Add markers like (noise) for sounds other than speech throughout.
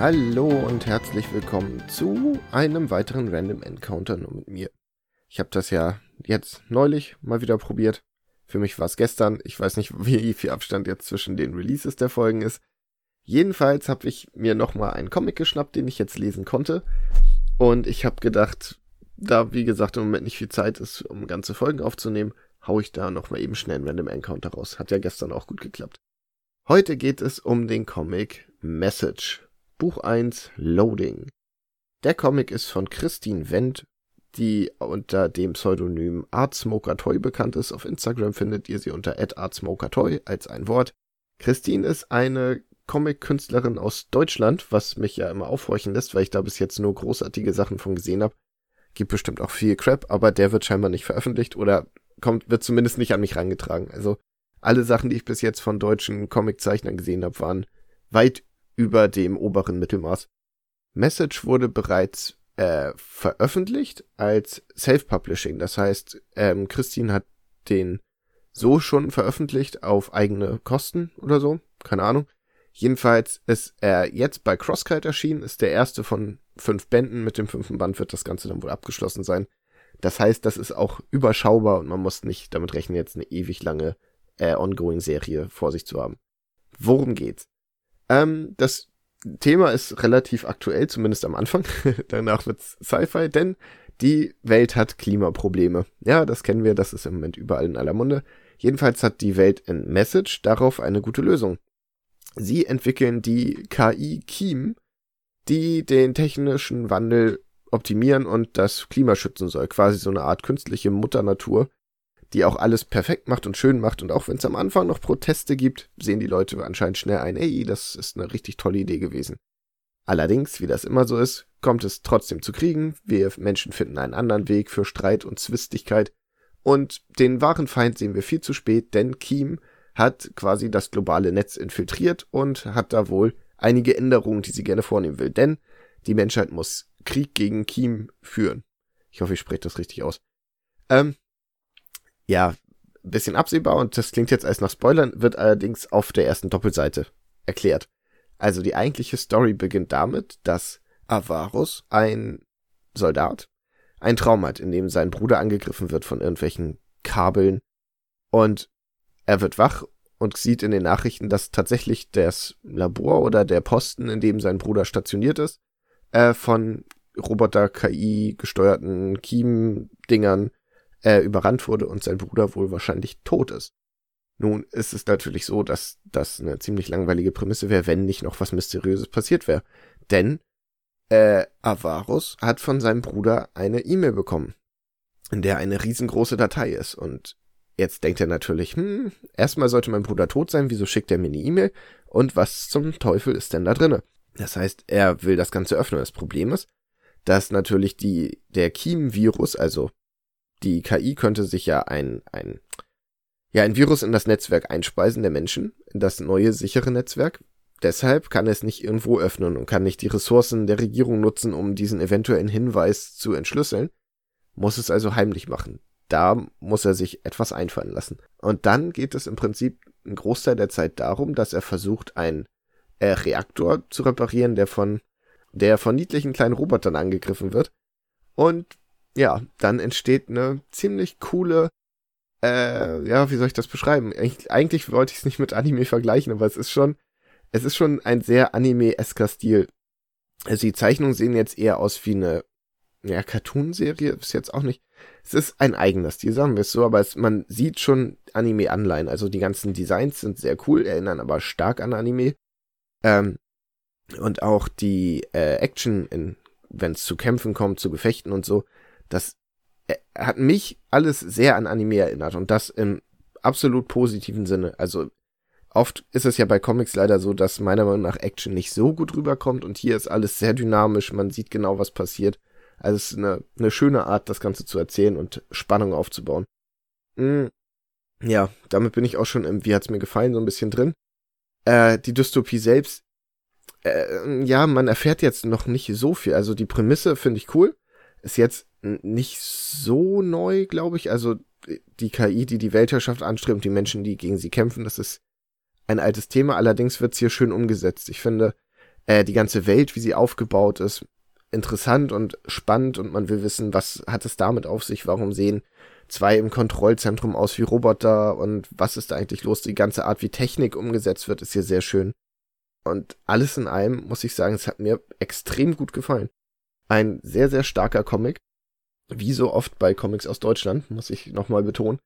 Hallo und herzlich willkommen zu einem weiteren Random Encounter nur mit mir. Ich habe das ja jetzt neulich mal wieder probiert. Für mich war es gestern. Ich weiß nicht, (laughs) wie viel Abstand jetzt zwischen den Releases der Folgen ist. Jedenfalls habe ich mir nochmal einen Comic geschnappt, den ich jetzt lesen konnte. Und ich habe gedacht, da wie gesagt im Moment nicht viel Zeit ist, um ganze Folgen aufzunehmen, hau ich da nochmal eben schnell einen Random Encounter raus. Hat ja gestern auch gut geklappt. Heute geht es um den Comic Message Buch 1 Loading. Der Comic ist von Christine Wendt, die unter dem Pseudonym ArtSmokerToy bekannt ist. Auf Instagram findet ihr sie unter @artsmokertoy als ein Wort. Christine ist eine Comic-Künstlerin aus Deutschland, was mich ja immer aufhorchen lässt, weil ich da bis jetzt nur großartige Sachen von gesehen habe. Gibt bestimmt auch viel Crap, aber der wird scheinbar nicht veröffentlicht oder kommt, wird zumindest nicht an mich rangetragen. Also alle Sachen, die ich bis jetzt von deutschen Comiczeichnern gesehen habe, waren weit über dem oberen Mittelmaß. Message wurde bereits äh, veröffentlicht als Self-Publishing. Das heißt, ähm, Christine hat den so schon veröffentlicht auf eigene Kosten oder so. Keine Ahnung. Jedenfalls ist er jetzt bei Crosskite erschienen, ist der erste von fünf Bänden. Mit dem fünften Band wird das Ganze dann wohl abgeschlossen sein. Das heißt, das ist auch überschaubar und man muss nicht damit rechnen, jetzt eine ewig lange äh, Ongoing-Serie vor sich zu haben. Worum geht's? Ähm, das Thema ist relativ aktuell, zumindest am Anfang. (laughs) Danach wird's Sci-Fi, denn die Welt hat Klimaprobleme. Ja, das kennen wir, das ist im Moment überall in aller Munde. Jedenfalls hat die Welt in Message darauf eine gute Lösung. Sie entwickeln die KI Kiem, die den technischen Wandel optimieren und das Klima schützen soll. Quasi so eine Art künstliche Mutternatur, die auch alles perfekt macht und schön macht. Und auch wenn es am Anfang noch Proteste gibt, sehen die Leute anscheinend schnell ein, ey, das ist eine richtig tolle Idee gewesen. Allerdings, wie das immer so ist, kommt es trotzdem zu Kriegen. Wir Menschen finden einen anderen Weg für Streit und Zwistigkeit. Und den wahren Feind sehen wir viel zu spät, denn Kiem hat quasi das globale Netz infiltriert und hat da wohl einige Änderungen, die sie gerne vornehmen will. Denn die Menschheit muss Krieg gegen Kiem führen. Ich hoffe, ich spreche das richtig aus. Ähm, ja, bisschen absehbar und das klingt jetzt als nach Spoilern, wird allerdings auf der ersten Doppelseite erklärt. Also die eigentliche Story beginnt damit, dass Avarus, ein Soldat, ein Traum hat, in dem sein Bruder angegriffen wird von irgendwelchen Kabeln und er wird wach und sieht in den Nachrichten, dass tatsächlich das Labor oder der Posten, in dem sein Bruder stationiert ist, äh, von Roboter-KI gesteuerten Kiem-Dingern äh, überrannt wurde und sein Bruder wohl wahrscheinlich tot ist. Nun ist es natürlich so, dass das eine ziemlich langweilige Prämisse wäre, wenn nicht noch was Mysteriöses passiert wäre. Denn äh, Avarus hat von seinem Bruder eine E-Mail bekommen, in der eine riesengroße Datei ist. Und jetzt denkt er natürlich, hm, erstmal sollte mein Bruder tot sein, wieso schickt er mir eine E-Mail? Und was zum Teufel ist denn da drinne? Das heißt, er will das Ganze öffnen. Das Problem ist, dass natürlich die, der Kiem-Virus, also die KI könnte sich ja ein, ein, ja, ein Virus in das Netzwerk einspeisen der Menschen, in das neue sichere Netzwerk. Deshalb kann es nicht irgendwo öffnen und kann nicht die Ressourcen der Regierung nutzen, um diesen eventuellen Hinweis zu entschlüsseln, muss es also heimlich machen. Da muss er sich etwas einfallen lassen. Und dann geht es im Prinzip einen Großteil der Zeit darum, dass er versucht, einen äh, Reaktor zu reparieren, der von, der von niedlichen kleinen Robotern angegriffen wird. Und ja, dann entsteht eine ziemlich coole, äh, ja, wie soll ich das beschreiben? Eig eigentlich wollte ich es nicht mit Anime vergleichen, aber es ist schon, es ist schon ein sehr anime-esker Stil. Also die Zeichnungen sehen jetzt eher aus wie eine, ja, Cartoon-Serie, ist jetzt auch nicht. Es ist ein eigener Stil, sagen wir es so, aber es, man sieht schon Anime-Anleihen. Also die ganzen Designs sind sehr cool, erinnern aber stark an Anime. Ähm, und auch die äh, Action, wenn es zu Kämpfen kommt, zu Gefechten und so, das äh, hat mich alles sehr an Anime erinnert und das im absolut positiven Sinne. Also oft ist es ja bei Comics leider so, dass meiner Meinung nach Action nicht so gut rüberkommt und hier ist alles sehr dynamisch, man sieht genau, was passiert. Also es ist eine, eine schöne Art, das Ganze zu erzählen und Spannung aufzubauen. Mhm. Ja, damit bin ich auch schon im Wie hat's mir gefallen so ein bisschen drin. Äh, die Dystopie selbst Äh, ja, man erfährt jetzt noch nicht so viel. Also die Prämisse finde ich cool. Ist jetzt nicht so neu, glaube ich. Also die KI, die die Weltherrschaft anstrebt, die Menschen, die gegen sie kämpfen, das ist ein altes Thema. Allerdings wird es hier schön umgesetzt. Ich finde äh, die ganze Welt, wie sie aufgebaut ist, interessant und spannend und man will wissen, was hat es damit auf sich, warum sehen zwei im Kontrollzentrum aus wie Roboter und was ist da eigentlich los? Die ganze Art, wie Technik umgesetzt wird, ist hier sehr schön. Und alles in allem muss ich sagen, es hat mir extrem gut gefallen. Ein sehr, sehr starker Comic. Wie so oft bei Comics aus Deutschland, muss ich nochmal betonen,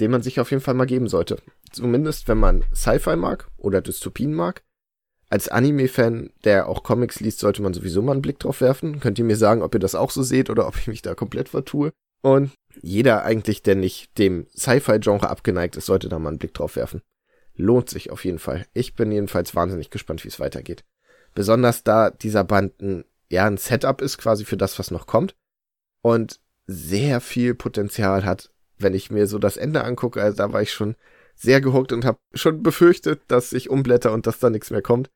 den man sich auf jeden Fall mal geben sollte. Zumindest, wenn man Sci-Fi mag oder Dystopien mag als Anime-Fan, der auch Comics liest, sollte man sowieso mal einen Blick drauf werfen. Könnt ihr mir sagen, ob ihr das auch so seht oder ob ich mich da komplett vertue. Und jeder eigentlich, der nicht dem Sci-Fi-Genre abgeneigt ist, sollte da mal einen Blick drauf werfen. Lohnt sich auf jeden Fall. Ich bin jedenfalls wahnsinnig gespannt, wie es weitergeht. Besonders da dieser Band ein, ja, ein Setup ist quasi für das, was noch kommt. Und sehr viel Potenzial hat, wenn ich mir so das Ende angucke. Also da war ich schon sehr gehuckt und habe schon befürchtet, dass ich umblätter und dass da nichts mehr kommt.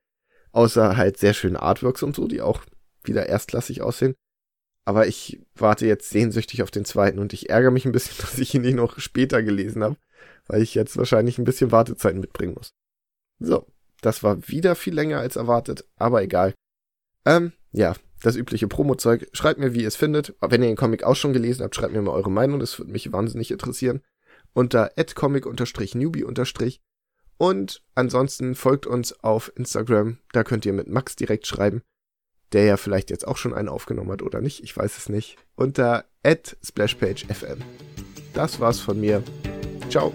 Außer halt sehr schöne Artworks und so, die auch wieder erstklassig aussehen. Aber ich warte jetzt sehnsüchtig auf den zweiten und ich ärgere mich ein bisschen, (laughs) dass ich ihn nicht noch später gelesen habe, weil ich jetzt wahrscheinlich ein bisschen Wartezeit mitbringen muss. So, das war wieder viel länger als erwartet, aber egal. Ähm, ja, das übliche Promo-Zeug. Schreibt mir, wie ihr es findet. Wenn ihr den Comic auch schon gelesen habt, schreibt mir mal eure Meinung, das würde mich wahnsinnig interessieren. Unter adcomic-newbie- und ansonsten folgt uns auf Instagram, da könnt ihr mit Max direkt schreiben, der ja vielleicht jetzt auch schon einen aufgenommen hat oder nicht, ich weiß es nicht, unter splashpagefm. Das war's von mir. Ciao.